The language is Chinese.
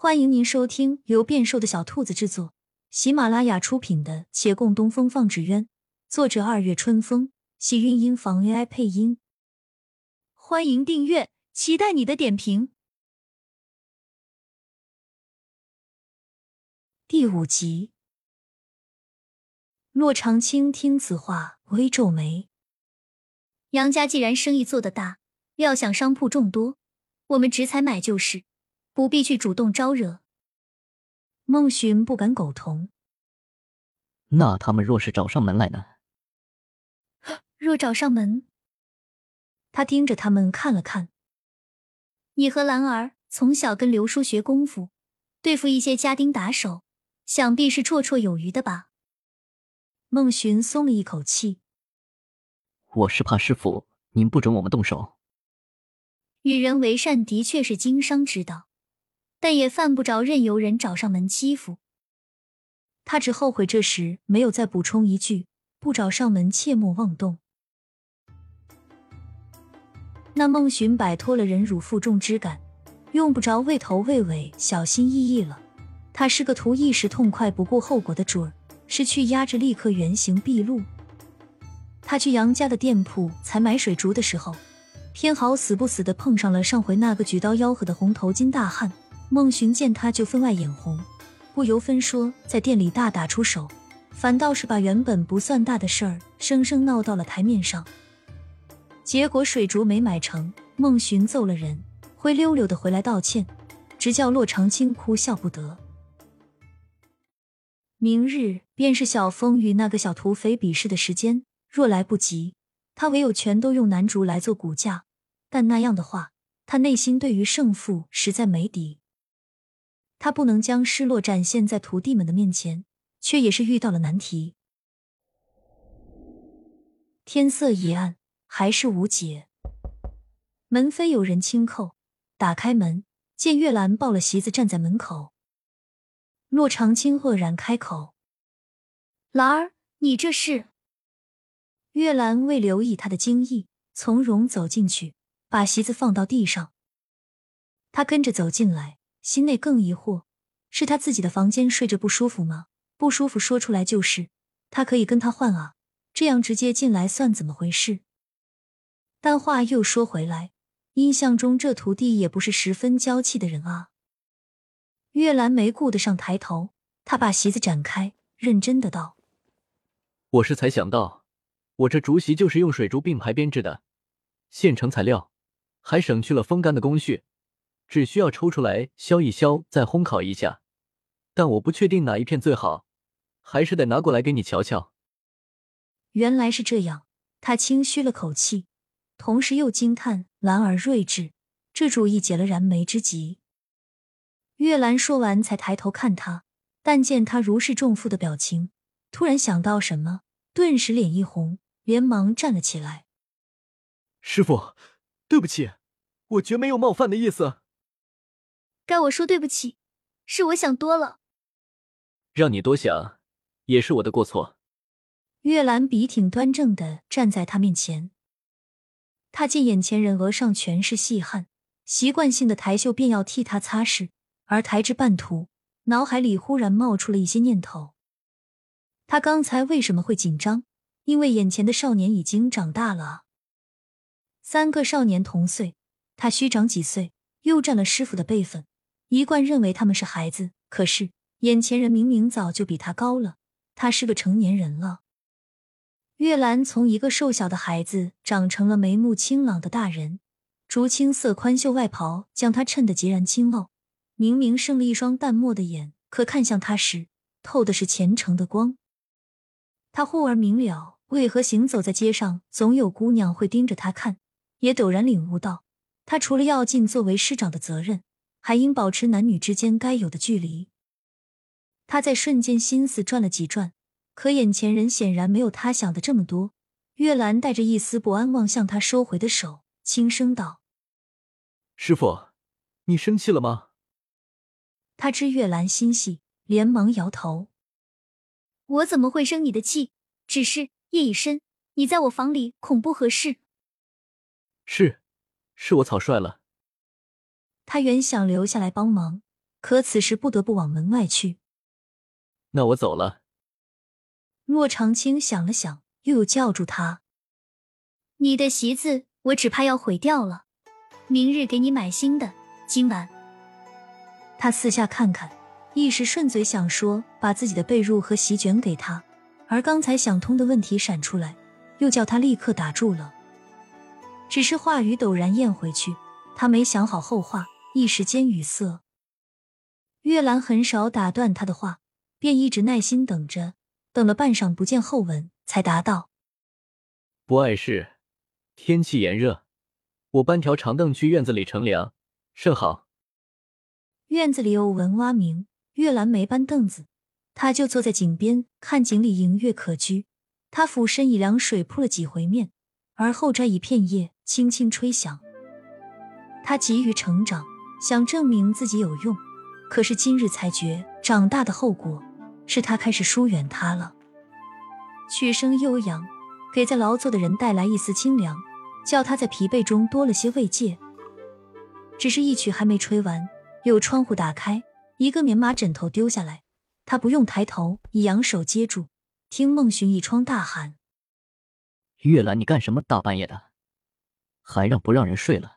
欢迎您收听由变瘦的小兔子制作、喜马拉雅出品的《且共东风放纸鸢》，作者二月春风，喜韵音房 AI 配音。欢迎订阅，期待你的点评。第五集，骆长青听此话，微皱眉。杨家既然生意做得大，料想商铺众多，我们只采买就是。不必去主动招惹。孟寻不敢苟同。那他们若是找上门来呢？若找上门，他盯着他们看了看。你和兰儿从小跟刘叔学功夫，对付一些家丁打手，想必是绰绰有余的吧？孟寻松了一口气。我是怕师傅您不准我们动手。与人为善的确是经商之道。但也犯不着任由人找上门欺负。他只后悔这时没有再补充一句：“不找上门，切莫妄动。”那孟寻摆脱了忍辱负重之感，用不着畏头畏尾、小心翼翼了。他是个图一时痛快、不顾后果的主儿，是去压制立刻原形毕露。他去杨家的店铺采买水竹的时候，偏好死不死的碰上了上回那个举刀吆喝的红头巾大汉。孟寻见他就分外眼红，不由分说在店里大打出手，反倒是把原本不算大的事儿生生闹到了台面上。结果水竹没买成，孟寻揍了人，灰溜溜的回来道歉，直叫骆长青哭笑不得。明日便是小峰与那个小土匪比试的时间，若来不及，他唯有全都用南竹来做骨架。但那样的话，他内心对于胜负实在没底。他不能将失落展现在徒弟们的面前，却也是遇到了难题。天色已暗，还是无解。门扉有人轻叩，打开门，见月兰抱了席子站在门口。骆长青愕然开口：“兰儿，你这是？”月兰未留意他的惊异，从容走进去，把席子放到地上。他跟着走进来。心内更疑惑，是他自己的房间睡着不舒服吗？不舒服说出来就是，他可以跟他换啊。这样直接进来算怎么回事？但话又说回来，印象中这徒弟也不是十分娇气的人啊。月兰没顾得上抬头，他把席子展开，认真的道：“我是才想到，我这竹席就是用水竹并排编制的，现成材料，还省去了风干的工序。”只需要抽出来削一削，再烘烤一下，但我不确定哪一片最好，还是得拿过来给你瞧瞧。原来是这样，他轻吁了口气，同时又惊叹兰儿睿智，这主意解了燃眉之急。月兰说完，才抬头看他，但见他如释重负的表情，突然想到什么，顿时脸一红，连忙站了起来。师傅，对不起，我绝没有冒犯的意思。该我说对不起，是我想多了。让你多想，也是我的过错。月兰笔挺端正的站在他面前，他见眼前人额上全是细汗，习惯性的抬袖便要替他擦拭，而抬至半途，脑海里忽然冒出了一些念头。他刚才为什么会紧张？因为眼前的少年已经长大了。三个少年同岁，他虚长几岁，又占了师傅的辈分。一贯认为他们是孩子，可是眼前人明明早就比他高了，他是个成年人了。月兰从一个瘦小的孩子长成了眉目清朗的大人，竹青色宽袖外袍将他衬得截然清傲。明明生了一双淡漠的眼，可看向他时透的是虔诚的光。他忽而明了，为何行走在街上总有姑娘会盯着他看，也陡然领悟到，他除了要尽作为师长的责任。还应保持男女之间该有的距离。他在瞬间心思转了几转，可眼前人显然没有他想的这么多。月兰带着一丝不安望向他收回的手，轻声道：“师傅，你生气了吗？”他知月兰心细，连忙摇头：“我怎么会生你的气？只是夜已深，你在我房里恐不合适。”“是，是我草率了。”他原想留下来帮忙，可此时不得不往门外去。那我走了。洛长青想了想，又又叫住他：“你的席子，我只怕要毁掉了。明日给你买新的。今晚。”他四下看看，一时顺嘴想说把自己的被褥和席卷给他，而刚才想通的问题闪出来，又叫他立刻打住了。只是话语陡然咽回去，他没想好后话，一时间语塞。月兰很少打断他的话，便一直耐心等着，等了半晌不见后文，才答道：“不碍事，天气炎热，我搬条长凳去院子里乘凉，甚好。”院子里有文蛙鸣，月兰没搬凳子，他就坐在井边看井里盈月可掬。他俯身以凉水扑了几回面，而后摘一片叶，轻轻吹响。他急于成长，想证明自己有用，可是今日才觉长大的后果是他开始疏远他了。曲声悠扬，给在劳作的人带来一丝清凉，叫他在疲惫中多了些慰藉。只是，一曲还没吹完。有窗户打开，一个棉麻枕头丢下来，他不用抬头，以扬手接住，听孟寻一窗大喊：“月兰，你干什么？大半夜的，还让不让人睡了？”